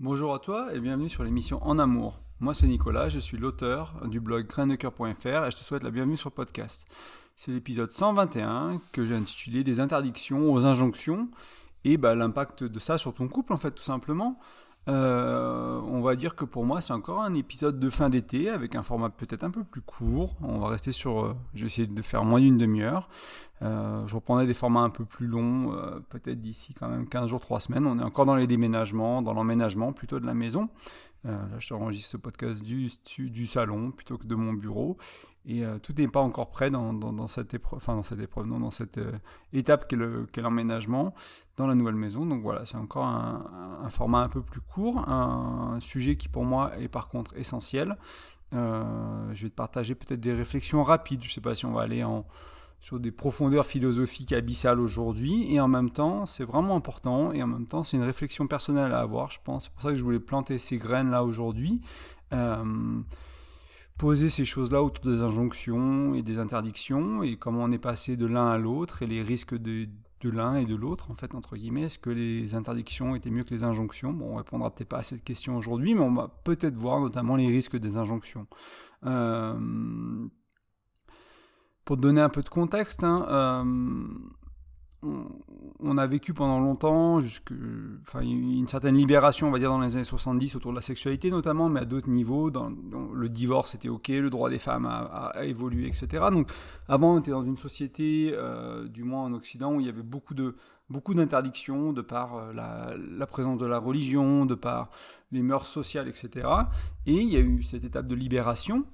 Bonjour à toi et bienvenue sur l'émission En Amour. Moi c'est Nicolas, je suis l'auteur du blog graindecoeur.fr et je te souhaite la bienvenue sur le podcast. C'est l'épisode 121 que j'ai intitulé Des interdictions aux injonctions et bah, l'impact de ça sur ton couple en fait tout simplement. Euh, on va dire que pour moi, c'est encore un épisode de fin d'été avec un format peut-être un peu plus court. On va rester sur. Euh, je vais essayer de faire moins d'une demi-heure. Euh, je reprendrai des formats un peu plus longs, peut-être d'ici quand même 15 jours, 3 semaines. On est encore dans les déménagements, dans l'emménagement plutôt de la maison. Là, je enregistre ce podcast du, du salon plutôt que de mon bureau. Et euh, tout n'est pas encore prêt dans, cette épreuve, enfin dans cette épreuve, non, dans cette euh, étape qu'est l'emménagement dans la nouvelle maison. Donc voilà, c'est encore un, format un peu plus court, un, sujet qui pour moi est par contre essentiel. Euh, je vais te partager peut-être des réflexions rapides. Je ne sais pas si on va aller en, sur des profondeurs philosophiques abyssales aujourd'hui. Et en même temps, c'est vraiment important. Et en même temps, c'est une réflexion personnelle à avoir, je pense. C'est pour ça que je voulais planter ces graines là aujourd'hui. Euh, poser ces choses-là autour des injonctions et des interdictions et comment on est passé de l'un à l'autre et les risques de, de l'un et de l'autre, en fait, entre guillemets. Est-ce que les interdictions étaient mieux que les injonctions? Bon, on répondra peut-être pas à cette question aujourd'hui, mais on va peut-être voir notamment les risques des injonctions. Euh, pour donner un peu de contexte, hein, euh, on a vécu pendant longtemps, jusque, une certaine libération, on va dire, dans les années 70 autour de la sexualité notamment, mais à d'autres niveaux. Le divorce était OK, le droit des femmes a, évolué, etc. Donc, avant, on était dans une société, euh, du moins en Occident, où il y avait beaucoup de beaucoup d'interdictions de par euh, la, présence de la religion, de par les mœurs sociales, etc. Et il y a eu cette étape de libération.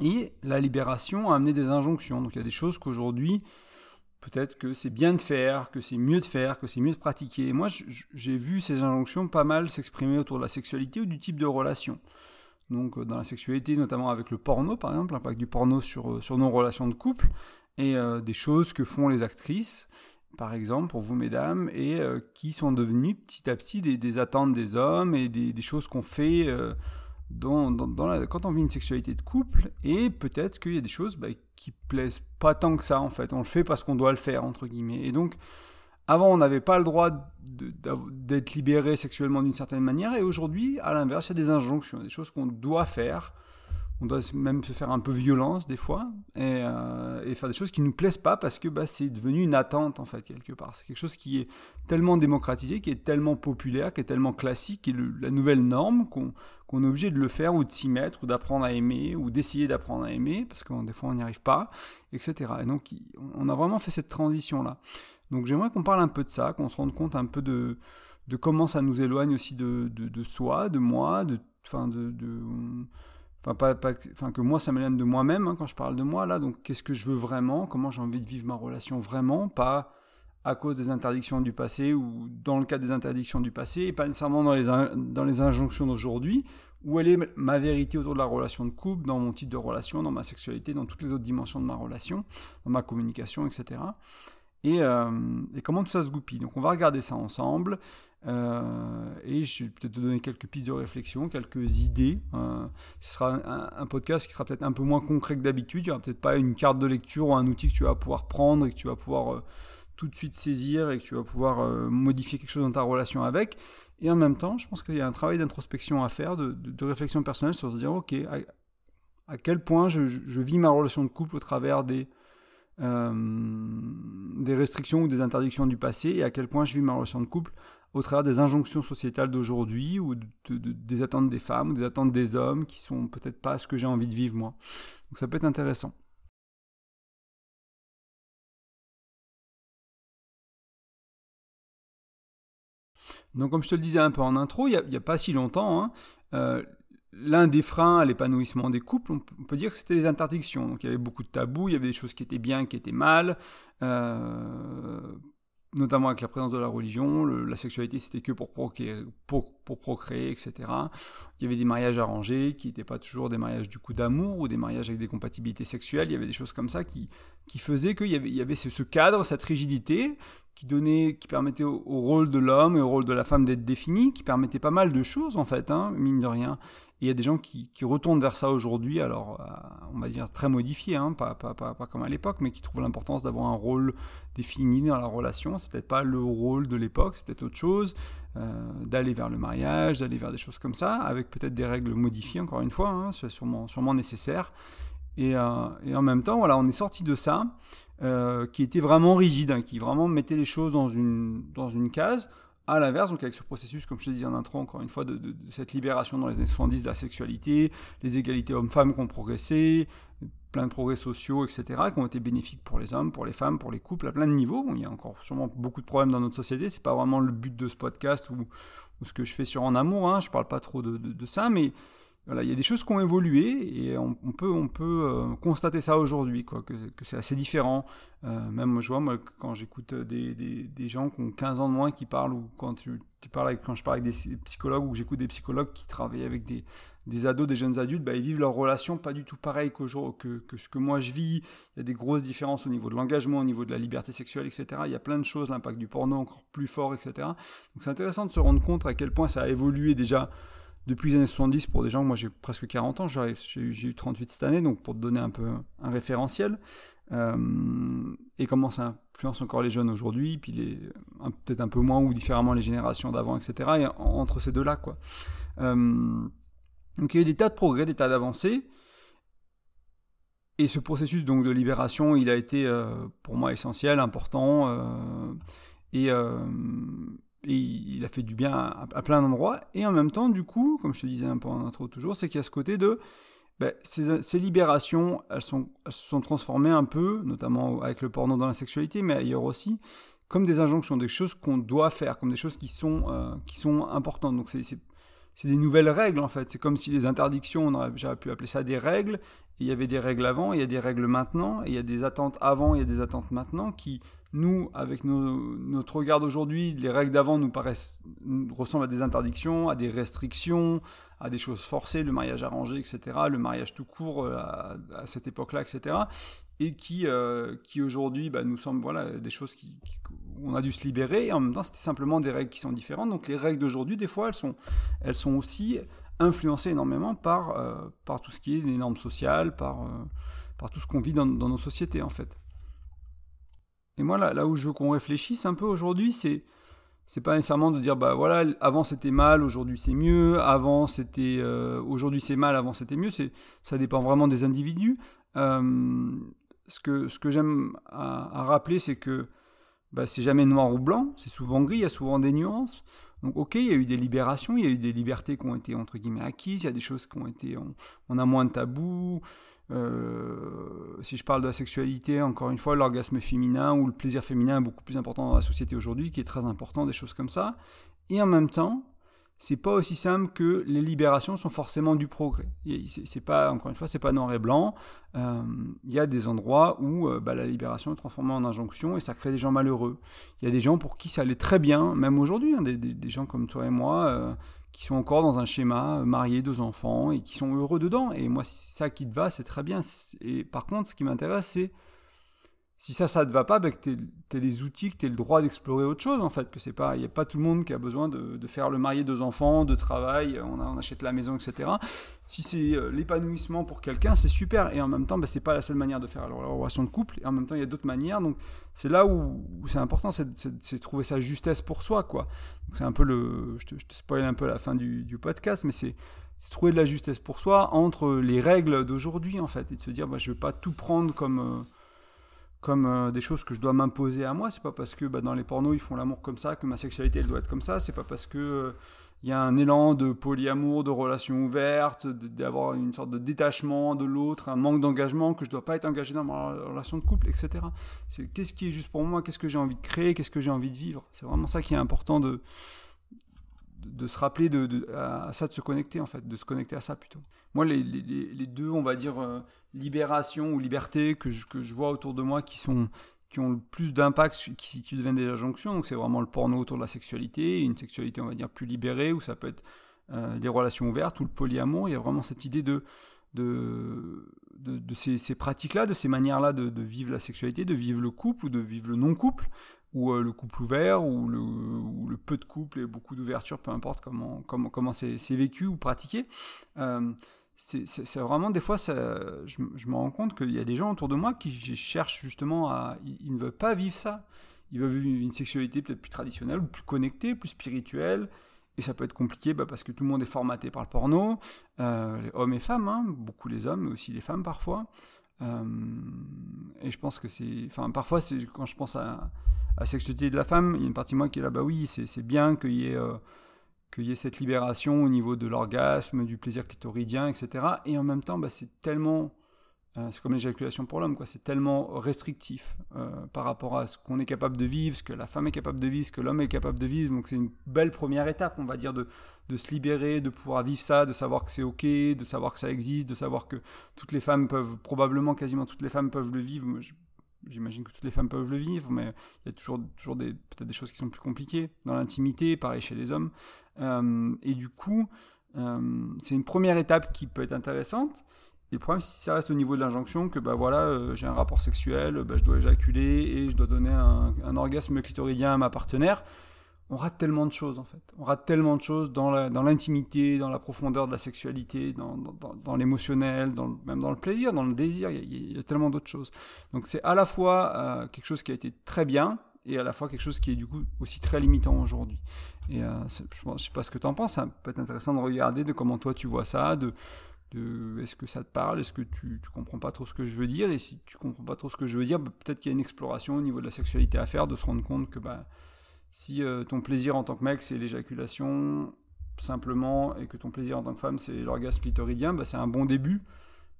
Et la libération a amené des injonctions. Donc, il y a des choses qu'aujourd'hui peut-être que c'est bien de faire, que c'est mieux de faire, que c'est mieux de pratiquer. moi, j'ai vu ces injonctions pas mal s'exprimer autour de la sexualité ou du type de relation. Donc, euh, dans la sexualité, notamment avec le porno, par exemple, l'impact du porno sur, euh, sur nos relations de couple, et euh, des choses que font les actrices, par exemple, pour vous, mesdames, et qui sont devenues petit à petit des, attentes des hommes et des, choses qu'on fait quand on vit une sexualité de couple, et peut-être qu'il y a des choses bah, qui plaisent pas tant que ça, en fait. On le fait parce qu'on doit le faire, entre guillemets. Et donc, avant, on n'avait pas le droit d'être libéré sexuellement d'une certaine manière, et aujourd'hui, à l'inverse, il y a des injonctions, des choses qu'on doit faire on doit même se faire un peu violence des fois euh, et, faire des choses qui ne nous plaisent pas parce que bah, c'est devenu une attente en fait quelque part. C'est quelque chose qui est tellement démocratisé, qui est tellement populaire, qui est tellement classique, qui est la nouvelle norme qu'on est obligé de le faire ou de s'y mettre ou d'apprendre à aimer ou d'essayer d'apprendre à aimer parce que des fois on n'y arrive pas, etc. Et donc on a vraiment fait cette transition là. Donc j'aimerais qu'on parle un peu de ça, qu'on se rende compte un peu de, de comment ça nous éloigne aussi de, de, soi, de moi, de, enfin de Pas, que moi, ça m'éloigne de moi-même hein, quand je parle de moi, là. Donc, qu'est-ce que je veux vraiment? Comment j'ai envie de vivre ma relation vraiment? Pas à cause des interdictions du passé ou dans le cadre des interdictions du passé, et pas nécessairement dans les, dans les injonctions d'aujourd'hui, où elle est ma vérité autour de la relation de couple, dans mon type de relation, dans ma sexualité, dans toutes les autres dimensions de ma relation, dans ma communication, etc. Et, euh, et comment tout ça se goupille? Donc on va regarder ça ensemble. Euh, et je vais peut-être te donner quelques pistes de réflexion, quelques idées. Euh, ce sera un, podcast qui sera peut-être un peu moins concret que d'habitude. Il n'y aura peut-être pas une carte de lecture ou un outil que tu vas pouvoir prendre et que tu vas pouvoir euh, tout de suite saisir et que tu vas pouvoir modifier quelque chose dans ta relation avec. Et en même temps, je pense qu'il y a un travail d'introspection à faire, de, réflexion personnelle sur se dire, ok, à, quel point je, vis ma relation de couple au travers des, des restrictions ou des interdictions du passé et à quel point je vis ma relation de couple au travers des injonctions sociétales d'aujourd'hui ou des attentes des femmes ou des attentes des hommes qui sont peut-être pas ce que j'ai envie de vivre moi. Donc ça peut être intéressant. Donc comme je te le disais un peu en intro, il n'y a, pas si longtemps, hein, euh, l'un des freins à l'épanouissement des couples, on peut dire que c'était les interdictions. Donc il y avait beaucoup de tabous, il y avait des choses qui étaient bien, qui étaient mal. Euh, notamment avec la présence de la religion, la sexualité c'était que pour procréer, etc. Il y avait des mariages arrangés qui n'étaient pas toujours des mariages du coup d'amour ou des mariages avec des compatibilités sexuelles, il y avait des choses comme ça qui, qui faisaient qu'il y avait, il y avait ce, cadre, cette rigidité qui donnait, qui permettait au, rôle de l'homme et au rôle de la femme d'être défini, qui permettait pas mal de choses en fait, hein, mine de rien. Il y a des gens qui, retournent vers ça aujourd'hui, alors euh, on va dire très modifié, hein, pas, comme à l'époque, mais qui trouvent l'importance d'avoir un rôle défini dans la relation. C'est peut-être pas le rôle de l'époque, c'est peut-être autre chose, euh, d'aller vers le mariage, d'aller vers des choses comme ça, avec peut-être des règles modifiées encore une fois, hein, c'est sûrement, nécessaire. Et, euh, et, en même temps, voilà, on est sorti de ça. Qui était vraiment rigide, hein, qui vraiment mettait les choses dans une case. À l'inverse, donc avec ce processus, comme je te disais en intro, encore une fois, de, cette libération dans les années 70 de la sexualité, les égalités hommes-femmes qui ont progressé, plein de progrès sociaux, etc., qui ont été bénéfiques pour les hommes, pour les femmes, pour les couples, à plein de niveaux. Il y a encore sûrement beaucoup de problèmes dans notre société, c'est pas vraiment le but de ce podcast ou, ce que je fais sur En Amour, hein. je parle pas trop de ça, mais il y a des choses qui ont évolué et on, peut, euh, constater ça aujourd'hui, que, c'est assez différent. Euh, même je vois, moi, quand j'écoute des, gens qui ont 15 ans de moins qui parlent, ou quand, je parle avec des psychologues ou j'écoute des psychologues qui travaillent avec des, ados, des jeunes adultes, bah, ils vivent leur relation pas du tout pareil que, que ce que moi je vis. Il y a des grosses différences au niveau de l'engagement, au niveau de la liberté sexuelle, etc. Il y a plein de choses, l'impact du porno encore plus fort, etc. Donc c'est intéressant de se rendre compte à quel point ça a évolué déjà depuis les années 70 pour des gens, moi j'ai presque 40 ans, j'ai eu 38 cette année, donc pour te donner un peu un référentiel, euh, et comment ça influence encore les jeunes aujourd'hui, puis peut-être un peu moins ou différemment les générations d'avant, etc. Et entre ces deux-là, quoi. Euh, donc il y a eu des tas de progrès, des tas d'avancées, et ce processus donc de libération, il a été euh, pour moi essentiel, important, et et il a fait du bien à, plein d'endroits. Et en même temps, du coup, comme je te disais un peu en intro toujours, c'est qu'il y a ce côté de ben, ces, libérations, elles, sont, se sont transformées un peu, notamment avec le porno dans la sexualité, mais ailleurs aussi, comme des injonctions, des choses qu'on doit faire, comme des choses qui sont, euh, qui sont importantes. Donc c'est des nouvelles règles en fait. C'est comme si les interdictions, déjà pu appeler ça des règles. il y avait des règles avant, il y a des règles maintenant, et il y a des attentes avant, il y a des attentes maintenant qui nous, avec notre regard d'aujourd'hui, les règles d'avant nous paraissent ressemblent à des interdictions, à des restrictions, à des choses forcées, le mariage arrangé, etc., le mariage tout court euh, à, cette époque-là, etc., et qui, euh, qui aujourd'hui bah, nous semblent voilà, des choses qui, on a dû se libérer, et en même temps c'était simplement des règles qui sont différentes. Donc les règles d'aujourd'hui, des fois, elles sont, elles sont aussi influencées énormément par, euh, par tout ce qui est des normes sociales, par, par tout ce qu'on vit dans nos sociétés, en fait. Et moi, là, là où je veux qu'on réfléchisse un peu aujourd'hui, c'est c'est pas nécessairement de dire bah voilà avant c'était mal aujourd'hui c'est mieux avant c'était euh, aujourd'hui c'est mal avant c'était mieux. C'est ça dépend vraiment des individus. Euh, ce que ce que j'aime à, rappeler c'est que bah, c'est jamais noir ou blanc c'est souvent gris il y a souvent des nuances. Donc ok il y a eu des libérations il y a eu des libertés qui ont été entre guillemets acquises il y a des choses qui ont été on, on a moins de tabous euh, si je parle de la sexualité, encore une fois, l'orgasme féminin ou le plaisir féminin est beaucoup plus important dans la société aujourd'hui, qui est très important, des choses comme ça. Et en même temps, c'est pas aussi simple que les libérations sont forcément du progrès. C'est pas, encore une fois, c'est pas noir et blanc. Euh, il y a des endroits où euh, bah, la libération est transformée en injonction et ça crée des gens malheureux. Il y a des gens pour qui ça allait très bien, même aujourd'hui, hein, des, gens comme toi et moi qui sont encore dans un schéma, euh, mariés, deux enfants, et qui sont heureux dedans. Et moi, ça qui te va, c'est très bien. Et par contre, ce qui m'intéresse, c'est si ça, ça te va pas, ben que tu as les outils, que tu as le droit d'explorer autre chose, en fait. Que c'est pas, il n'y a pas tout le monde qui a besoin de, faire le marié, deux enfants, de travail, on, achète la maison, etc. Si c'est euh, l'épanouissement pour quelqu'un, c'est super. Et en même temps, ben, c'est pas la seule manière de faire la relation de couple. Et en même temps, il y a d'autres manières. Donc, c'est là où, c'est important, c'est trouver sa justesse pour soi, quoi. c'est un peu le, je te, je spoil un peu la fin du, podcast, mais c'est trouver de la justesse pour soi entre les règles d'aujourd'hui, en fait, et de se dire, bah, je vais pas tout prendre comme euh, comme euh, des choses que je dois m'imposer à moi. C'est pas parce que bah, dans les pornos ils font l'amour comme ça que ma sexualité elle doit être comme ça. C'est pas parce que il euh, y a un élan de polyamour, de relations ouvertes, d'avoir une sorte de détachement de l'autre, un manque d'engagement que je dois pas être engagé dans ma relation de couple, etc. C'est qu'est-ce qui est juste pour moi, qu'est-ce que j'ai envie de créer, qu'est-ce que j'ai envie de vivre? C'est vraiment ça qui est important de de se rappeler de, à ça, de se connecter en fait, de se connecter à ça plutôt. Moi, les, les, deux, on va dire, euh, libération ou liberté que je, vois autour de moi qui sont qui ont le plus d'impact, qui, qui deviennent des injonctions, donc c'est vraiment le porno autour de la sexualité, une sexualité, on va dire, plus libérée, où ça peut être euh, des relations ouvertes, ou le polyamour, il y a vraiment cette idée de, ces, pratiques-là, de ces manières-là de, vivre la sexualité, de vivre le couple ou de vivre le non-couple, ou le couple ouvert, ou le, peu de couple et beaucoup d'ouverture, peu importe comment, comment, comment c'est vécu ou pratiqué c'est vraiment des fois, je, me rends compte qu'il y a des gens autour de moi qui cherchent justement à. Ils, ne veulent pas vivre ça. Ils veulent vivre une sexualité peut-être plus traditionnelle, ou plus connectée, plus spirituelle. Et ça peut être compliqué bah, parce que tout le monde est formaté par le porno, euh, les hommes et femmes, hein, beaucoup les hommes, mais aussi les femmes parfois. Euh, et je pense que c'est. Enfin, parfois, quand je pense à, la sexualité de la femme, il y a une partie de moi qui est là, bah oui, c'est bien qu'il y ait. Euh, qu'il y ait cette libération au niveau de l'orgasme, du plaisir clitoridien, etc. Et en même temps, bah, c'est tellement, euh, c'est comme l'éjaculation pour l'homme, quoi. C'est tellement restrictif euh, par rapport à ce qu'on est capable de vivre, ce que la femme est capable de vivre, ce que l'homme est capable de vivre. Donc c'est une belle première étape, on va dire, de se libérer, de pouvoir vivre ça, de savoir que c'est ok, de savoir que ça existe, de savoir que toutes les femmes peuvent, probablement quasiment toutes les femmes peuvent le vivre. J'imagine que toutes les femmes peuvent le vivre, mais il y a toujours, toujours des, peut-être des choses qui sont plus compliquées. Dans l'intimité, pareil chez les hommes. Euh, et du coup, euh, c'est une première étape qui peut être intéressante. Et le problème, si ça reste au niveau de l'injonction, que bah voilà, euh, j'ai un rapport sexuel, bah, je dois éjaculer et je dois donner un, un orgasme clitoridien à ma partenaire, on rate tellement de choses en fait. On rate tellement de choses dans l'intimité, dans, la profondeur de la sexualité, dans, dans, l'émotionnel, même dans le plaisir, dans le désir. Il y a, tellement d'autres choses. Donc c'est à la fois euh, quelque chose qui a été très bien et à la fois quelque chose qui est du coup aussi très limitant aujourd'hui. Et euh, je ne sais pas ce que tu en penses, ça peut être intéressant de regarder de comment toi tu vois ça, de, de est-ce que ça te parle, est-ce que tu, tu comprends pas trop ce que je veux dire, et si tu comprends pas trop ce que je veux dire, bah, peut-être qu'il y a une exploration au niveau de la sexualité à faire, de se rendre compte que bah, si euh, ton plaisir en tant que mec, c'est l'éjaculation, simplement, et que ton plaisir en tant que femme, c'est l'orgasme clitoridien, bah, c'est un bon début.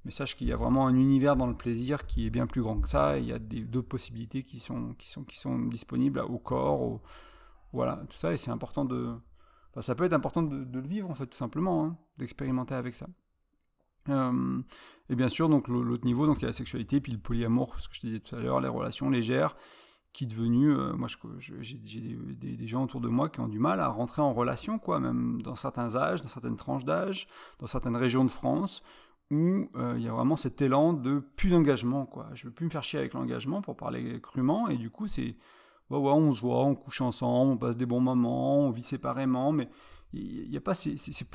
Mais sache qu'il y a vraiment un univers dans le plaisir qui est bien plus grand que ça. Il y a d'autres possibilités qui sont, qui, sont, qui sont disponibles au corps, voilà, tout ça. Et c'est important de. ça peut être important de, le vivre, en fait, tout simplement, hein, d'expérimenter avec ça. Euh, et bien sûr, donc l'autre niveau, donc il y a la sexualité, puis le polyamour, ce que je te disais tout à l'heure, les relations légères qui est devenu, euh, moi j'ai des, gens autour de moi qui ont du mal à rentrer en relation, quoi, même dans certains âges, dans certaines tranches d'âge, dans certaines régions de France, où euh, il y a vraiment cet élan de plus d'engagement, quoi. Je veux plus me faire chier avec l'engagement pour parler crûment, et du coup c'est, ouais, ouais, on se voit, on couche ensemble, on passe des bons moments, on vit séparément, mais il y a pas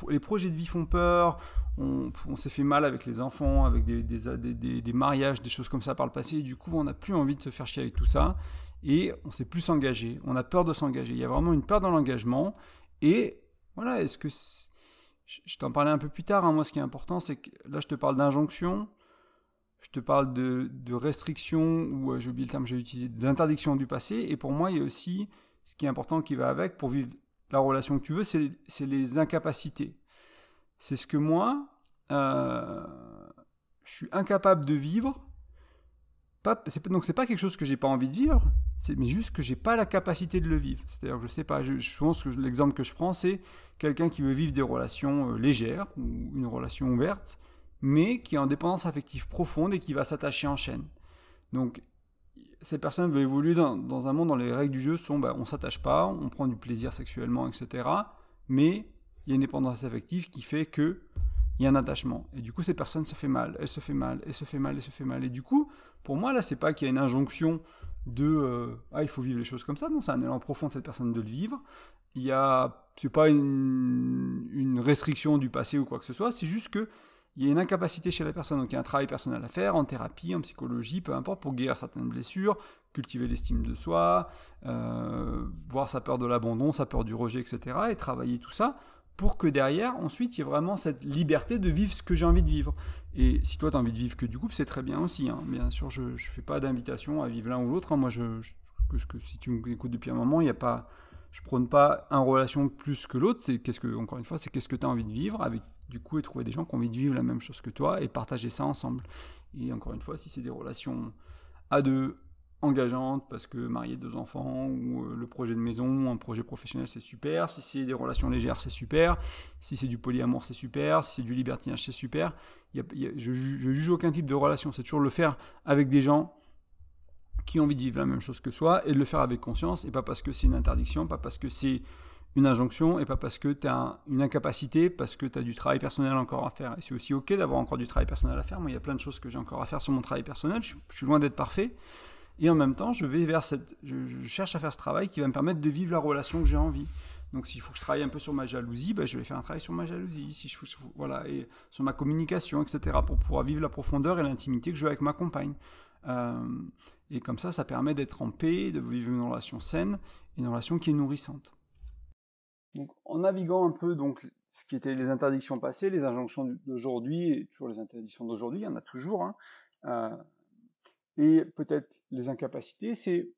les projets de vie font peur on, s'est fait mal avec les enfants avec des, des, des, mariages des choses comme ça par le passé et du coup on n'a plus envie de se faire chier avec tout ça et on s'est plus s'engager. On a peur de s'engager. Il y a vraiment une peur dans l'engagement. Et voilà, est-ce que. Je t'en parlais un peu plus tard. Hein. Moi, ce qui est important, c'est que là, je te parle d'injonction. Je te parle de, de restriction, ou euh, j'ai oublié le terme que j'ai utilisé, d'interdiction du passé. Et pour moi, il y a aussi ce qui est important qui va avec pour vivre la relation que tu veux, c'est les incapacités. C'est ce que moi, euh, je suis incapable de vivre pas, donc c'est pas quelque chose que j'ai pas envie de vivre, mais juste que j'ai pas la capacité de le vivre. C'est-à-dire que je sais pas, je, pense que l'exemple que je prends, c'est quelqu'un qui veut vivre des relations euh, légères ou une relation ouverte, mais qui est en dépendance affective profonde et qui va s'attacher en chaîne. Donc cette personne veut évoluer dans, un monde dans les règles du jeu sont bah, on s'attache pas, on prend du plaisir sexuellement, etc. Mais il y a une dépendance affective qui fait que il y a un attachement. Et du coup, cette personne se fait mal, elle se fait mal, elle se fait mal, elle se fait mal. Et du coup, pour moi, là, c'est pas qu'il y a une injonction de euh, ah, il faut vivre les choses comme ça. Non, c'est un élan profond de cette personne de le vivre. Il y a, c'est pas une, restriction du passé ou quoi que ce soit. C'est juste que il y a une incapacité chez la personne. Donc, il y a un travail personnel à faire en thérapie, en psychologie, peu importe, pour guérir certaines blessures, cultiver l'estime de soi, euh, voir sa peur de l'abandon, sa peur du rejet, etc. Et travailler tout ça pour que derrière, ensuite, il y ait vraiment cette liberté de vivre ce que j'ai envie de vivre. Et si toi, tu as envie de vivre que du couple, c'est très bien aussi. Hein. Bien sûr, je ne fais pas d'invitation à vivre l'un ou l'autre. Hein. Moi, si tu m'écoutes depuis un moment, il y a pas, je prône pas un relation plus que l'autre. C'est qu'est-ce que, encore une fois, c'est qu'est-ce que tu as envie de vivre avec du coup et trouver des gens qui ont envie de vivre la même chose que toi et partager ça ensemble. Et encore une fois, si c'est des relations à deux, engageante parce que marier deux enfants ou euh, le projet de maison ou un projet professionnel c'est super, si c'est des relations légères c'est super, si c'est du polyamour c'est super, si c'est du libertinage c'est super. je, je, juge aucun type de relation, c'est toujours le faire avec des gens qui ont envie de vivre la même chose que soi et de le faire avec conscience et pas parce que c'est une interdiction, pas parce que c'est une injonction et pas parce que tu as une incapacité, parce que tu as du travail personnel encore à faire. Et c'est aussi ok d'avoir encore du travail personnel à faire. Moi, il y a plein de choses que j'ai encore à faire sur mon travail personnel. je suis loin d'être parfait. Et en même temps, je vais vers cette, je, cherche à faire ce travail qui va me permettre de vivre la relation que j'ai envie. Donc s'il faut que je travaille un peu sur ma jalousie, ben, je vais faire un travail sur ma jalousie, si je, voilà, et sur ma communication, etc., pour pouvoir vivre la profondeur et l'intimité que je veux avec ma compagne. Euh, et comme ça, ça permet d'être en paix, de vivre une relation saine, une relation qui est nourrissante. Donc, en naviguant un peu donc ce qui étaient les interdictions passées, les injonctions d'aujourd'hui, et toujours les interdictions d'aujourd'hui, il y en a toujours, hein, euh, et peut-être les incapacités, c'est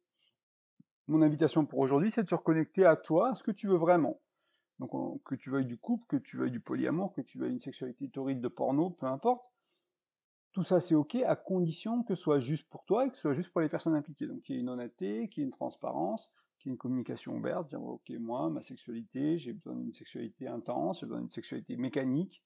mon invitation pour aujourd'hui, c'est de se reconnecter à toi, à ce que tu veux vraiment. Donc, que tu veuilles du couple, que tu veuilles du polyamour, que tu veuilles une sexualité torride de porno, peu importe. Tout ça, c'est OK à condition que ce soit juste pour toi et que ce soit juste pour les personnes impliquées. Donc, qu'il y ait une honnêteté, qu'il y ait une transparence, qu'il y ait une communication ouverte, dire OK, moi, ma sexualité, j'ai besoin d'une sexualité intense, j'ai besoin d'une sexualité mécanique,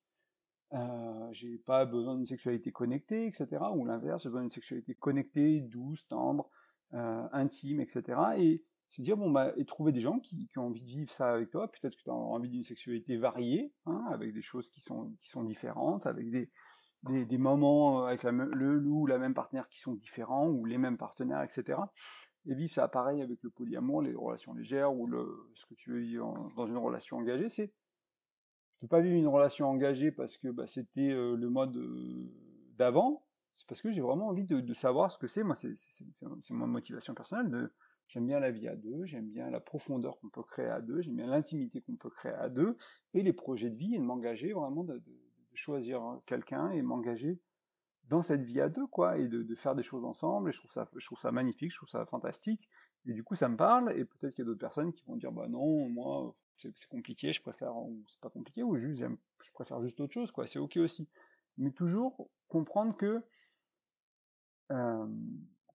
euh, j'ai pas besoin d'une sexualité connectée, etc. Ou l'inverse, j'ai besoin d'une sexualité connectée, douce, tendre, euh, intime, etc. Et se dire, bon, bah, et trouver des gens qui, qui, ont envie de vivre ça avec toi. Peut-être que tu as envie d'une sexualité variée, hein, avec des choses qui sont, qui sont différentes, avec des, des, des moments avec la, le loup, la même partenaire qui sont différents, ou les mêmes partenaires, etc. Et vivre ça pareil avec le polyamour, les relations légères, ou le, ce que tu veux vivre dans une relation engagée, c'est peux pas vivre une relation engagée parce que bah, c'était euh, le mode euh, d'avant, c'est parce que j'ai vraiment envie de, savoir ce que c'est. Moi, c'est ma motivation personnelle. J'aime bien la vie à deux, j'aime bien la profondeur qu'on peut créer à deux, j'aime bien l'intimité qu'on peut créer à deux, et les projets de vie, et de m'engager vraiment, de, choisir quelqu'un et m'engager dans cette vie à deux, quoi, et de, faire des choses ensemble. Et je trouve ça, je trouve ça magnifique, je trouve ça fantastique. Et du coup, ça me parle. Et peut-être qu'il y a d'autres personnes qui vont dire, bah non, moi, c'est compliqué, je préfère, ou c'est pas compliqué, ou juste, je préfère juste autre chose, quoi. C'est ok aussi. Mais toujours comprendre que euh,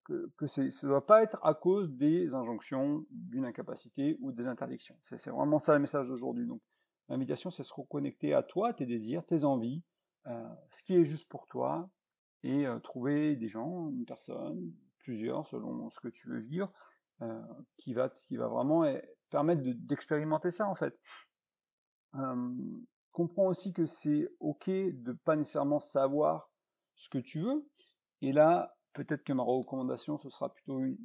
que, ça ne doit pas être à cause des injonctions, d'une incapacité ou des interdictions. C'est vraiment ça le message d'aujourd'hui. Donc, l'invitation, c'est se reconnecter à toi, tes désirs, tes envies, euh, ce qui est juste pour toi, et euh, trouver des gens, une personne, plusieurs, selon ce que tu veux vivre, euh, qui, va, qui va vraiment eh, permettre d'expérimenter ça, en fait. comprends aussi que c'est ok de pas nécessairement savoir ce que tu veux, et là, peut-être que ma recommandation, ce sera plutôt une,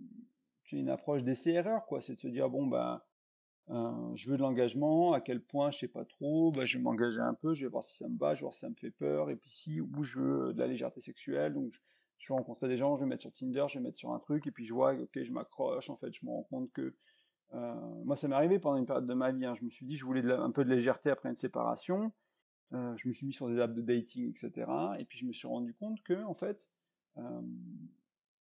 une approche d'essai-erreur, quoi. C'est de se dire, bon, ben, euh, je veux de l'engagement, à quel point, je sais pas trop, ben, je vais m'engager un peu, je vais voir si ça me va, je vais voir si ça me fait peur, et puis si, ou je veux de la légèreté sexuelle, vais rencontrer des gens, je vais mettre sur Tinder, je vais mettre sur un truc, et puis je vois, ok, je m'accroche, en fait, je me rends compte que, euh, moi, ça m'est arrivé pendant une période de ma vie, hein. je me suis dit, je voulais un peu de légèreté après une séparation, euh, je me suis mis sur des apps de dating, etc., et puis je me suis rendu compte que, en fait, euh,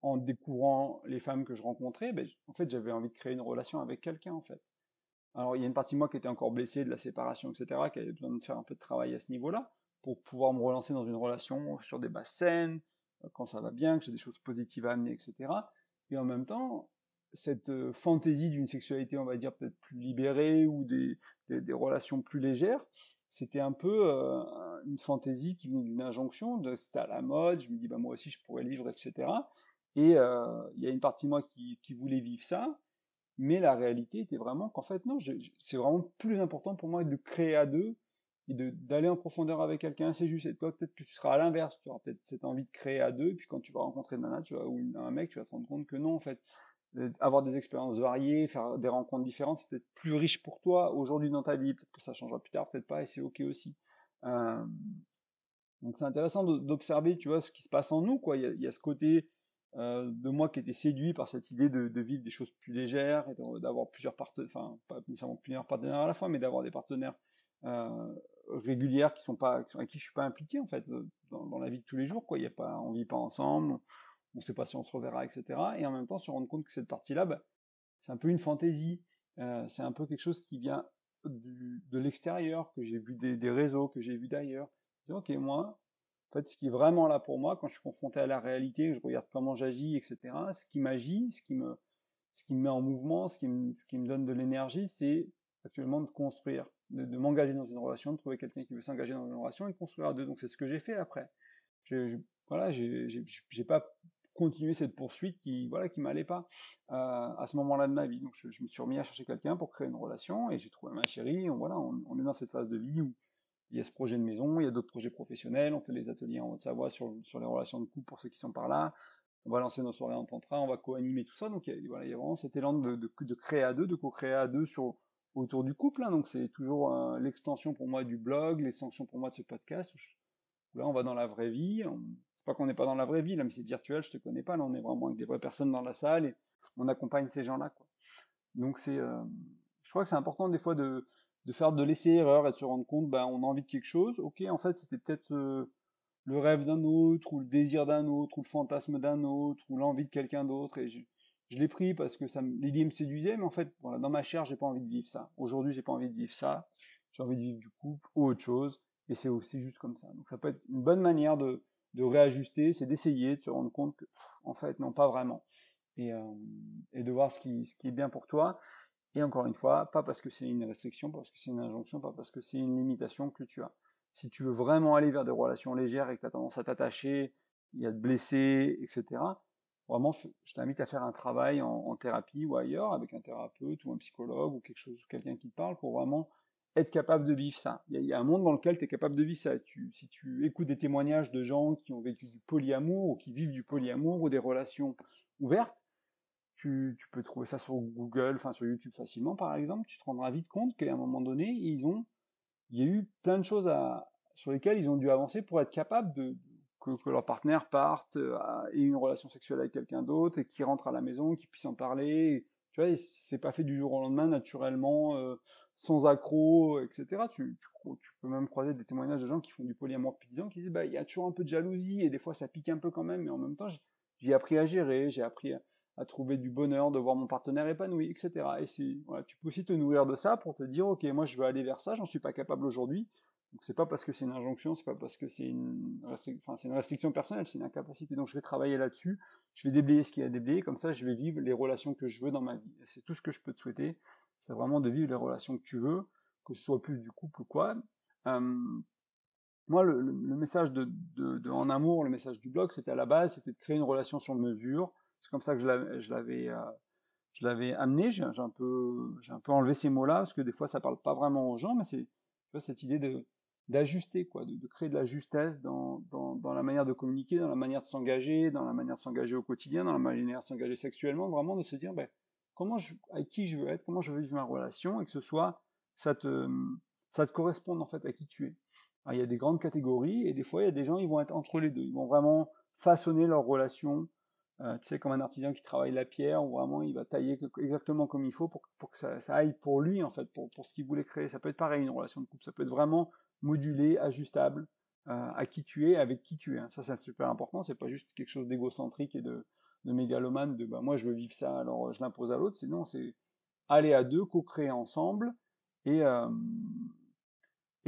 en découvrant les femmes que je rencontrais, ben, en fait, j'avais envie de créer une relation avec quelqu'un, en fait. Alors, il y a une partie de moi qui était encore blessée de la séparation, etc., qui avait besoin de faire un peu de travail à ce niveau-là, pour pouvoir me relancer dans une relation sur des bases saines, quand ça va bien, que j'ai des choses positives à amener, etc. Et en même temps, cette euh, fantaisie d'une sexualité, on va dire, peut-être plus libérée, ou des, relations plus légères, c'était un peu euh, une fantaisie qui venait d'une injonction, c'était à la mode, je me dis bah moi aussi je pourrais vivre, etc. Et euh, il y a une partie de moi qui, voulait vivre ça, mais la réalité était vraiment qu'en fait non, c'est vraiment plus important pour moi de créer à deux d'aller en profondeur avec quelqu'un, c'est juste. Et toi peut-être que tu seras à l'inverse, tu auras peut-être cette envie de créer à deux, et puis quand tu vas rencontrer nana, tu vas, ou un mec, tu vas te rendre compte que non en fait, avoir des expériences variées, faire des rencontres différentes, c'est peut-être plus riche pour toi aujourd'hui dans ta vie. Peut-être que ça changera plus tard, peut-être pas, et c'est ok aussi. Euh, donc c'est intéressant d'observer, tu vois, ce qui se passe en nous, quoi. Il y a, ce côté euh, de moi qui était séduit par cette idée de, vivre des choses plus légères et d'avoir plusieurs partenaires, enfin pas nécessairement plusieurs partenaires à la fois, mais d'avoir des partenaires euh, régulières qui sont pas, avec qui je suis pas impliqué en fait dans, dans, la vie de tous les jours, quoi. Il y a pas, on vit pas ensemble on sait pas si on se reverra, etc. Et en même temps se rendre compte que cette partie-là, bah, c'est un peu une fantaisie, euh, c'est un peu quelque chose qui vient de l'extérieur, que j'ai vu des, réseaux, que j'ai vu d'ailleurs. Ok, moi, en fait, ce qui est vraiment là pour moi, quand je suis confronté à la réalité, je regarde comment j'agis, etc., ce qui m'agit, ce qui me, ce qui me met en mouvement, ce qui me, ce qui me donne de l'énergie, c'est actuellement de construire, de, m'engager dans une relation, de trouver quelqu'un qui veut s'engager dans une relation et de construire à deux. Donc c'est ce que j'ai fait après. Je, je, voilà, j'ai pas continuer cette poursuite qui voilà qui m'allait pas euh, à ce moment-là de ma vie. Donc je, me suis remis à chercher quelqu'un pour créer une relation et j'ai trouvé ma chérie. On, voilà, on, est dans cette phase de vie où il y a ce projet de maison, il y a d'autres projets professionnels. On fait les ateliers en Haute-Savoie sur, sur les relations de couple pour ceux qui sont par là. on va lancer nos soirées en tantra, on va co-animer tout ça. Donc il y, a, voilà, il y a vraiment cet élan de, de, de, créer à deux, de co-créer à deux sur autour du couple. Hein. Donc c'est toujours euh, l'extension pour moi du blog, l'extension pour moi de ce podcast. Là, on va dans la vraie vie. C'est pas qu'on n'est pas dans la vraie vie, là, mais c'est virtuel, je te connais pas. Là, on est vraiment avec des vraies personnes dans la salle et on accompagne ces gens-là. Quoi. Donc c'est, euh, je crois que c'est important des fois de, de faire de laisser erreur et de se rendre compte, ben, on a envie de quelque chose. Ok, en fait, c'était peut-être euh, le rêve d'un autre, ou le désir d'un autre, ou le fantasme d'un autre, ou l'envie de quelqu'un d'autre. Je, l'ai pris parce que l'idée me séduisait, mais en fait, voilà, dans ma chair, j'ai pas envie de vivre ça. Aujourd'hui, j'ai pas envie de vivre ça. J'ai envie de vivre du couple ou autre chose. Et c'est aussi juste comme ça. Donc ça peut être une bonne manière de, de réajuster, c'est d'essayer de se rendre compte que, en fait, non, pas vraiment. Et, euh, et de voir ce qui, ce qui est bien pour toi. Et encore une fois, pas parce que c'est une restriction, pas parce que c'est une injonction, pas parce que c'est une limitation que tu as. Si tu veux vraiment aller vers des relations légères et que tu as tendance à t'attacher, il y a de blessés, etc., vraiment, je t'invite à faire un travail en, thérapie ou ailleurs avec un thérapeute ou un psychologue ou quelque chose, quelqu'un qui te parle pour vraiment être capable de vivre ça. Il y a, un monde dans lequel tu es capable de vivre ça. Si tu écoutes des témoignages de gens qui ont vécu du polyamour ou qui vivent du polyamour ou des relations ouvertes, tu, peux trouver ça sur Google, enfin sur YouTube facilement par exemple, tu te rendras vite compte qu'à un moment donné, il y a eu plein de choses sur lesquelles ils ont dû avancer pour être capables de, que, leur partenaire parte euh, et une relation sexuelle avec quelqu'un d'autre et qui rentre à la maison, qui puisse en parler. Tu vois, c'est pas fait du jour au lendemain naturellement, euh, sans accroc, etc. Tu, tu, peux même croiser des témoignages de gens qui font du polyamour depuis 10 ans qui disent bah il y a toujours un peu de jalousie et des fois ça pique un peu quand même, mais en même temps j'ai appris à gérer, j'ai appris à, trouver du bonheur, de voir mon partenaire épanoui, etc. Et voilà, tu peux aussi te nourrir de ça pour te dire ok moi je veux aller vers ça, j'en suis pas capable aujourd'hui, donc c'est pas parce que c'est une injonction, c'est pas parce que c'est une, enfin, c'est une restriction personnelle, c'est une incapacité. Donc je vais travailler là-dessus, je vais déblayer ce qu'il y a à déblayer, comme ça je vais vivre les relations que je veux dans ma vie. c'est tout ce que je peux te souhaiter, c'est vraiment de vivre les relations que tu veux, que ce soit plus du couple ou quoi. moi, le, message de, En Amour, le message du blog, c'était à la base, c'était de créer une relation sur mesure. C'est comme ça que je l'avais, euh, je l'avais amené. J'ai un peu, j'ai un peu enlevé ces mots-là parce que des fois ça parle pas vraiment aux gens, mais c'est cette idée de d'ajuster, quoi, de, créer de la justesse dans, dans, dans, la manière de communiquer, dans la manière de s'engager, dans la manière de s'engager au quotidien, dans la manière de s'engager sexuellement, vraiment de se dire, ben, comment je, avec qui je veux être, comment je veux vivre ma relation, et que ce soit, ça te, ça te corresponde en fait à qui tu es. Il y a des grandes catégories, et des fois, il y a des gens, ils vont être entre les deux, ils vont vraiment façonner leur relation, euh, tu sais, comme un artisan qui travaille la pierre, où vraiment il va tailler exactement comme il faut pour, pour que ça, ça, aille pour lui, en fait, pour, pour ce qu'il voulait créer. Ça peut être pareil, une relation de couple, ça peut être vraiment modulé, ajustable euh, à qui tu es, avec qui tu es. Ça, c'est super important. C'est pas juste quelque chose d'égocentrique et de, mégalomane, de bah, moi je veux vivre ça, alors je l'impose à l'autre. Sinon, c'est aller à deux, co-créer ensemble et, euh,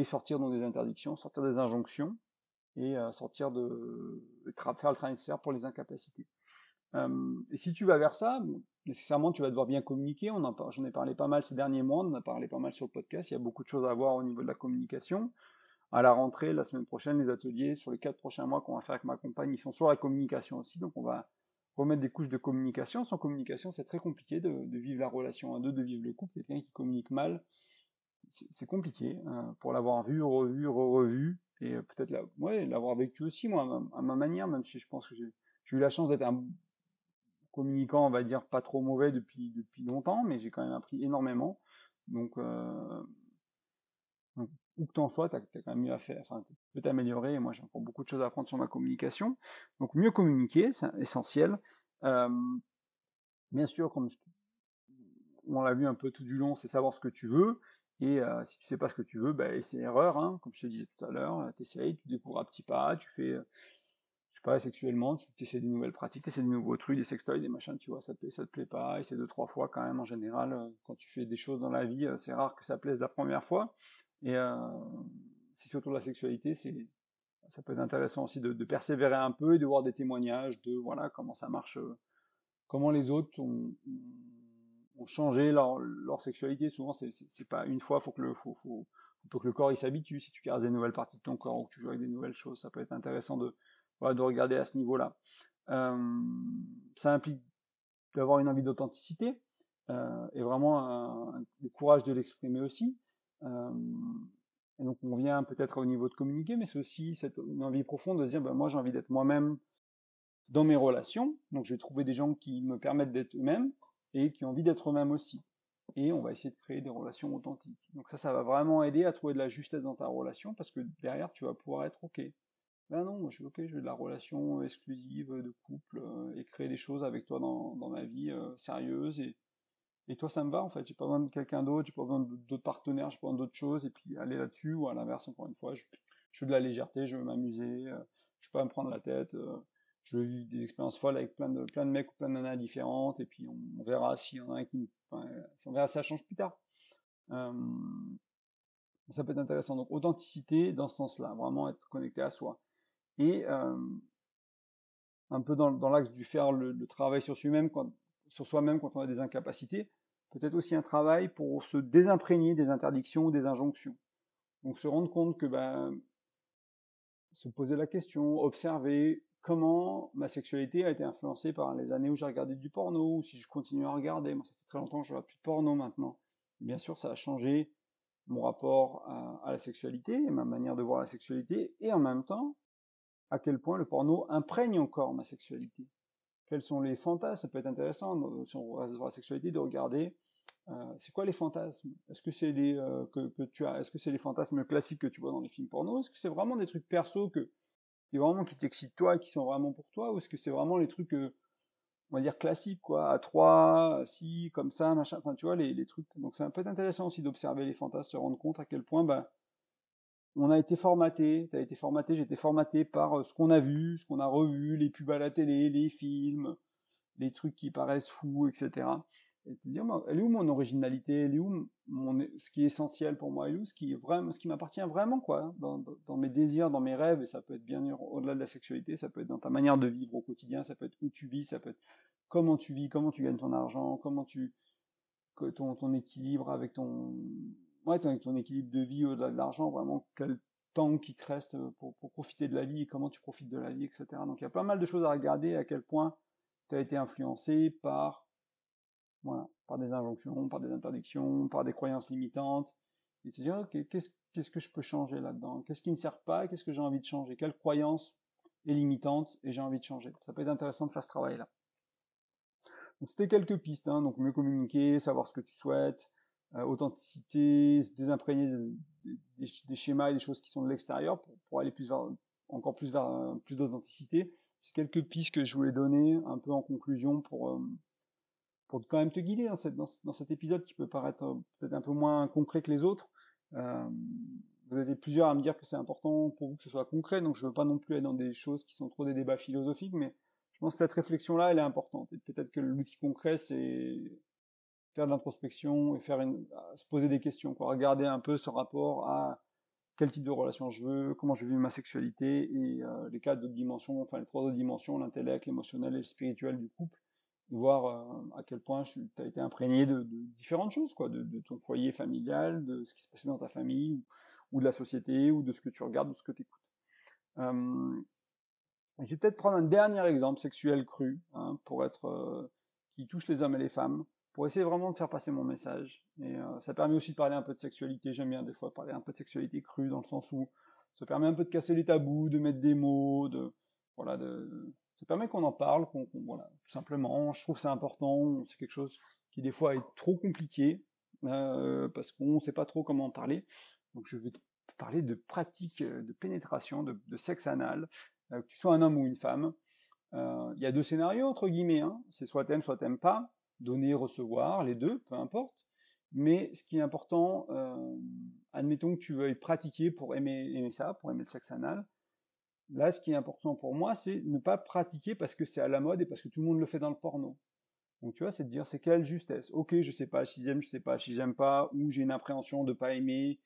sortir dans des interdictions, sortir des injonctions et euh, sortir de, faire le travail nécessaire pour les incapacités. Et si tu vas vers ça, nécessairement tu vas devoir bien communiquer. On en, j'en ai parlé pas mal ces derniers mois, on en a parlé pas mal sur le podcast. Il y a beaucoup de choses à voir au niveau de la communication. À la rentrée, la semaine prochaine, les ateliers sur les quatre prochains mois qu'on va faire avec ma compagne, ils sont sur la communication aussi. Donc on va remettre des couches de communication. Sans communication, c'est très compliqué de, vivre la relation à deux, de vivre le couple. Quelqu'un qui communique mal, c'est, compliqué. Hein, pour l'avoir vu, revu, re-revu, et peut-être ouais, l'avoir vécu aussi, moi, à ma, manière, même si je pense que j'ai eu la chance d'être un communicant, on va dire, pas trop mauvais depuis, depuis longtemps, mais j'ai quand même appris énormément. Donc, euh, où que t'en sois, tu as, quand même mieux à faire, enfin, tu peux t'améliorer, moi j'ai encore beaucoup de choses à apprendre sur ma communication. Donc, mieux communiquer, c'est essentiel. Euh, bien sûr, comme on l'a vu un peu tout du long, c'est savoir ce que tu veux, et euh, si tu sais pas ce que tu veux, bah, c'est erreur, hein, comme je te disais tout à l'heure, tu essayes, tu découvres à petits pas, tu fais pas, sexuellement, tu essaies des nouvelles pratiques, tu essaies des nouveaux trucs, des sextoys, des machins, tu vois, ça te plaît, ça te plaît pas, essaie deux, trois fois quand même, en général, euh, quand tu fais des choses dans la vie, euh, c'est rare que ça plaise la première fois, et euh, c'est surtout la sexualité, c'est, ça peut être intéressant aussi de, persévérer un peu et de voir des témoignages de, voilà, comment ça marche, euh, comment les autres ont, changé leur, leur, sexualité, souvent c'est, pas une fois, faut faut, faut, faut que le corps s'habitue, si tu gardes des nouvelles parties de ton corps ou que tu joues avec des nouvelles choses, ça peut être intéressant de, de regarder à ce niveau-là. Euh, ça implique d'avoir une envie d'authenticité euh, et vraiment le courage de l'exprimer aussi. Euh, et donc on vient peut-être au niveau de communiquer, mais c'est aussi cette, une envie profonde de se dire, ben, moi j'ai envie d'être moi-même dans mes relations. Donc, je vais trouver des gens qui me permettent d'être eux-mêmes et qui ont envie d'être eux-mêmes aussi. Et on va essayer de créer des relations authentiques. Donc ça, ça va vraiment aider à trouver de la justesse dans ta relation parce que derrière, tu vas pouvoir être OK. Ben non, je suis OK, je veux de la relation exclusive, de couple, euh, et créer des choses avec toi dans, ma vie euh, sérieuse. Et, toi, ça me va en fait. J'ai pas besoin de quelqu'un d'autre, j'ai pas besoin d'autres partenaires, j'ai pas besoin d'autres choses. Et puis aller là-dessus, ou à l'inverse, encore une fois, je, veux de la légèreté, je veux m'amuser, euh, je veux pas me prendre la tête. Euh, je veux vivre des expériences folles avec plein de, plein de mecs ou plein de nanas différentes, et puis on, verra y en a un qui enfin, on verra si ça change plus tard. Euh, ça peut être intéressant. Donc, authenticité dans ce sens-là, vraiment être connecté à soi. Et un peu dans, l'axe du faire le, travail sur soi-même, quand, sur soi-même quand on a des incapacités, peut-être aussi un travail pour se désimprégner des interdictions ou des injonctions. Donc, se rendre compte que ben, se poser la question, observer, comment ma sexualité a été influencée par les années où j'ai regardé du porno, ou si je continue à regarder. Moi, ça fait très longtemps que je regarde plus de porno maintenant. bien sûr, ça a changé mon rapport à, à, la sexualité et ma manière de voir la sexualité, et en même temps, à quel point le porno imprègne encore ma sexualité. Quels sont les fantasmes? Ça peut être intéressant, si on reste sur la sexualité, de regarder euh, c'est quoi les fantasmes? Est-ce que c'est les euh, que, tu as Est-ce que c'est les fantasmes classiques que tu vois dans les films porno? Est-ce que c'est vraiment des trucs perso que qui vraiment qui t'excitent toi qui sont vraiment pour toi, ou est-ce que c'est vraiment les trucs, euh, on va dire classiques quoi, à trois, si comme ça, machin, enfin tu vois les, les trucs. Donc c'est un peu intéressant aussi d'observer les fantasmes, se rendre compte à quel point bah on a été formaté, t'as été formaté, j'ai été formaté par euh, ce qu'on a vu, ce qu'on a revu, les pubs à la télé, les films, les trucs qui paraissent fous, etc et te dire, elle est où mon originalité, elle est où mon, ce qui est essentiel pour moi, elle est où ce qui est vraiment, ce qui m'appartient vraiment, quoi, hein, dans, mes désirs, dans mes rêves, et ça peut être bien au-delà de la sexualité, ça peut être dans ta manière de vivre au quotidien, ça peut être où tu vis, ça peut être comment tu vis, comment tu gagnes ton argent, comment tu, ton équilibre avec ton, ouais, ton, ton équilibre de vie au-delà de l'argent, vraiment quel temps qui te reste pour, pour profiter de la vie, comment tu profites de la vie, etc. Donc il y a pas mal de choses à regarder, à quel point tu as été influencé par voilà, par des injonctions, par des interdictions, par des croyances limitantes, et se dire, ok, qu'est-ce, que je peux changer là-dedans? Qu'est-ce qui ne sert pas? Qu'est-ce que j'ai envie de changer? Quelle croyance est limitante et j'ai envie de changer? Ça peut être intéressant de faire ce travail-là. Donc c'était quelques pistes, hein, donc mieux communiquer, savoir ce que tu souhaites, euh, authenticité, se désimprégner des, des, des, schémas et des choses qui sont de l'extérieur pour, pour aller plus vers, encore plus vers euh, plus d'authenticité. C'est quelques pistes que je voulais donner un peu en conclusion pour euh, pour quand même te guider dans, cette, dans, dans cet épisode qui peut paraître euh, peut-être un peu moins concret que les autres. Euh, vous êtes plusieurs à me dire que c'est important pour vous que ce soit concret, donc je veux pas non plus être dans des choses qui sont trop des débats philosophiques, mais je pense que cette réflexion-là, elle est importante. Et peut-être que l'outil concret, c'est de l'introspection et faire une, se poser des questions. Regarder un peu ce rapport à quel type de relation je veux, comment je vis ma sexualité et euh, les quatre autres dimensions, enfin les trois autres dimensions, l'intellect, l'émotionnel et le spirituel du couple voir euh, à quel point tu as été imprégné de, différentes choses, quoi, de, ton foyer familial, de ce qui se passait dans ta famille, ou, de la société, ou de ce que tu regardes, ou ce que tu écoutes. Euh, je vais peut-être prendre un dernier exemple sexuel cru, hein, pour être euh, qui touche les hommes et les femmes, pour essayer vraiment de faire passer mon message. Et euh, ça permet aussi de parler un peu de sexualité. J'aime bien des fois parler un peu de sexualité crue, dans le sens où ça permet un peu de casser les tabous, de mettre des mots, de voilà, de, ça permet qu'on en parle, qu'on, voilà, tout simplement. Je trouve c'est important. C'est quelque chose qui des fois est trop compliqué euh, parce qu'on ne sait pas trop comment en parler. Donc je vais parler de pratiques de pénétration, de, sexe anal, euh, que tu sois un homme ou une femme. Euh, il y a deux scénarios entre guillemets. Hein. C'est soit t'aimes, soit t'aimes pas. Donner, recevoir, les deux, peu importe. Mais ce qui est important, euh, admettons que tu veuilles pratiquer pour aimer, ça, pour aimer le sexe anal, Là, ce qui est important pour moi, c'est ne pas pratiquer parce que c'est à la mode et parce que tout le monde le fait dans le porno. Donc tu vois, c'est de dire c'est quelle justesse? Ok, je sais pas si j'aime, je sais pas si j'aime pas, ou j'ai une appréhension de pas aimer,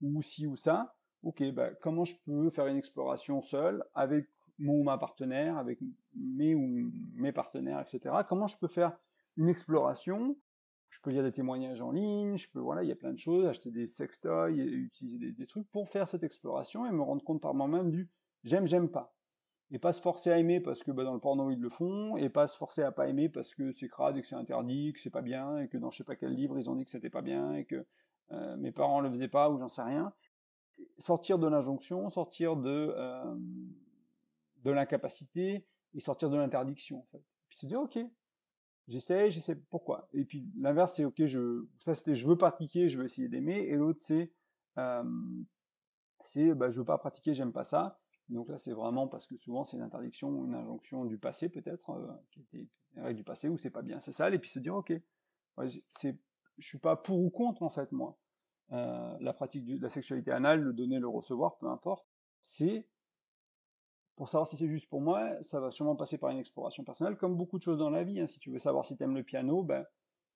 ou si ou ça. Ok, bah, comment je peux faire une exploration seule avec mon ou ma partenaire, avec mes ou mes partenaires, etc. Comment je peux faire une exploration Je peux lire des témoignages en ligne, je peux voilà, il y a plein de choses, acheter des sextoys, utiliser des, trucs pour faire cette exploration et me rendre compte par moi-même du j'aime, j'aime pas. Et pas se forcer à aimer parce que bah, dans le porno ils le font, et pas se forcer à pas aimer parce que c'est crade et que c'est interdit, que c'est pas bien, et que dans je sais pas quel livre ils ont dit que c'était pas bien, et que euh, mes parents le faisaient pas, ou j'en sais rien. Sortir de l'injonction, sortir de, euh, de l'incapacité, et sortir de l'interdiction en fait. Puis se dire ok, j'essaie, j'essaie pourquoi? Et puis l'inverse c'est ok, je ça c'était je veux pratiquer, je veux essayer d'aimer, et l'autre c'est euh, c'est bah, je veux pas pratiquer, j'aime pas ça. Donc là c'est vraiment parce que souvent c'est une interdiction, une injonction du passé peut-être, euh, qui était une règle du passé où c'est pas bien, c'est ça. Et puis se dire ok, c'est je suis pas pour ou contre en fait moi. Euh, la pratique de la sexualité anale, le donner, le recevoir, peu importe, c'est pour savoir si c'est juste pour moi, ça va sûrement passer par une exploration personnelle, comme beaucoup de choses dans la vie. Hein. Si tu veux savoir si tu aimes le piano, ben,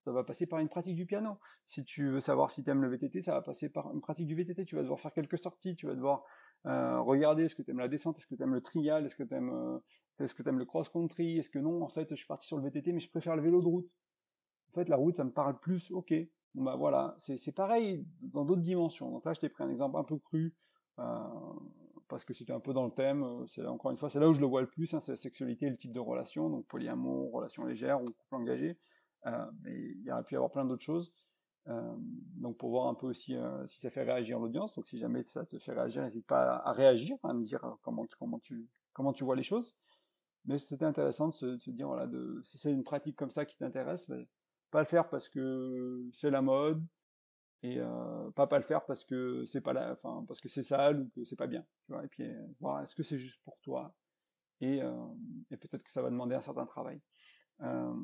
ça va passer par une pratique du piano. Si tu veux savoir si tu aimes le VTT, ça va passer par une pratique du VTT. Tu vas devoir faire quelques sorties, tu vas devoir euh, regarder est-ce que tu aimes la descente, est-ce que tu aimes le trial, est-ce que tu aimes, euh, est-ce que aimes le cross-country, est-ce que non, en fait, je suis parti sur le VTT, mais je préfère le vélo de route. En fait, la route, ça me parle plus, ok. Bah voilà, c'est pareil dans d'autres dimensions. Donc là, je t'ai pris un exemple un peu cru. Euh, parce que c'était un peu dans le thème. Euh, c'est encore une fois, c'est là où je le vois le plus, hein, c'est la sexualité le type de relation, donc polyamour, relation légère ou couple engagé. Euh, mais il y aurait pu y avoir plein d'autres choses. Euh, donc pour voir un peu aussi si ça fait réagir l'audience. Donc si jamais ça te fait réagir, n'hésite pas à, réagir, à me dire comment, comment, tu, comment tu vois les choses. Mais c'était intéressant de se, dire, voilà, si c'est une pratique comme ça qui t'intéresse, ben, pas le faire parce que c'est la mode, et euh, pas pas le faire parce que c'est pas la, enfin parce que c'est sale ou que c'est pas bien, tu vois. Et puis euh, est-ce que c'est juste pour toi et, euh, et peut-être que ça va demander un certain travail euh,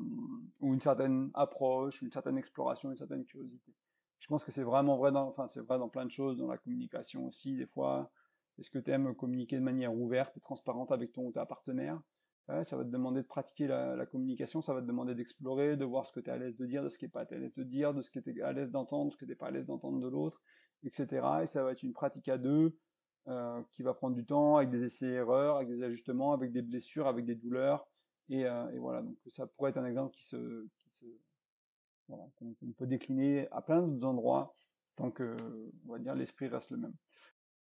ou une certaine approche, une certaine exploration, une certaine curiosité. Je pense que c'est vraiment vrai dans, enfin c'est vrai dans plein de choses, dans la communication aussi des fois. Est-ce que tu aimes communiquer de manière ouverte et transparente avec ton ou ta partenaire? Ça va te demander de pratiquer la, communication, ça va te demander d'explorer, de voir ce que tu es à l'aise de dire, de ce qui n'est pas à l'aise de dire, de ce que tu es à l'aise d'entendre, ce que tu n'es pas à l'aise d'entendre de l'autre, etc. Et ça va être une pratique à deux euh, qui va prendre du temps, avec des essais-erreurs, avec des ajustements, avec des blessures, avec des douleurs. Et, euh, voilà, donc ça pourrait être un exemple qui se, qui se voilà, qu'on peut décliner à plein d'autres endroits tant que, on va dire, l'esprit reste le même.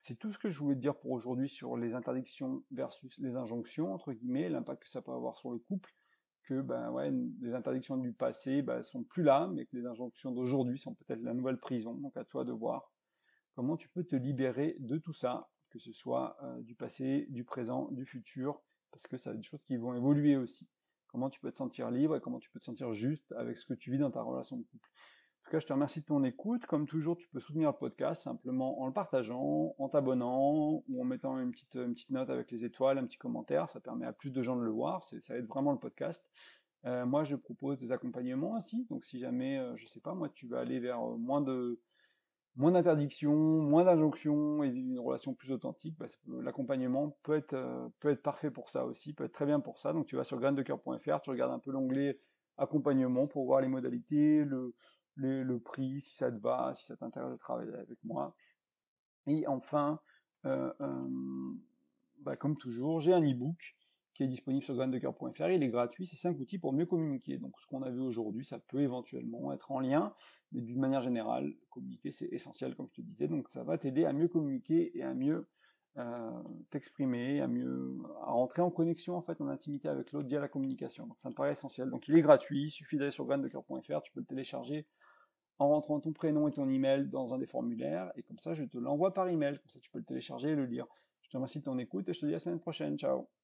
C'est tout ce que je voulais te dire pour aujourd'hui sur les interdictions versus les injonctions, entre guillemets, l'impact que ça peut avoir sur le couple, que ben les interdictions du passé ben, sont plus là, mais que les injonctions d'aujourd'hui sont peut-être la nouvelle prison. Donc à toi de voir comment tu peux te libérer de tout ça, que ce soit euh, du passé, du présent, du futur, parce que ça a des choses qui vont évoluer aussi. Comment tu peux te sentir libre et comment tu peux te sentir juste avec ce que tu vis dans ta relation de couple. En tout cas, je te remercie de ton écoute. Comme toujours, tu peux soutenir le podcast simplement en le partageant, en t'abonnant ou en mettant une petite, une petite note avec les étoiles, un petit commentaire. Ça permet à plus de gens de le voir. Ça aide vraiment le podcast. Euh, moi, je propose des accompagnements aussi. Donc, si jamais, euh, je sais pas, moi, tu vas aller vers euh, moins de moins d'interdictions, moins d'injonctions et vivre une relation plus authentique, bah, l'accompagnement peut être peut être parfait pour ça aussi, peut être très bien pour ça. Donc, tu vas sur graindecoeur.fr, tu regardes un peu l'onglet accompagnement pour voir les modalités, le, le, prix, si ça te va, si ça t'intéresse de travailler avec moi. Et enfin, euh, euh, bah, comme toujours, j'ai un e-book qui est disponible sur graindecoeur.fr. Il est gratuit, c'est 5 outils pour mieux communiquer. Donc ce qu'on a vu aujourd'hui, ça peut éventuellement être en lien, mais d'une manière générale, communiquer c'est essentiel, comme je te disais. Donc ça va t'aider à mieux communiquer et à mieux euh, t'exprimer, à mieux à rentrer en connexion en fait, en intimité avec l'autre via la communication. Donc ça me paraît essentiel. Donc il est gratuit, il suffit d'aller sur graindecoeur.fr, tu peux le télécharger en rentrant ton prénom et ton email dans un des formulaires, et comme ça je te l'envoie par email, comme ça tu peux le télécharger et le lire. Je te remercie de ton écoute et je te dis à la semaine prochaine. Ciao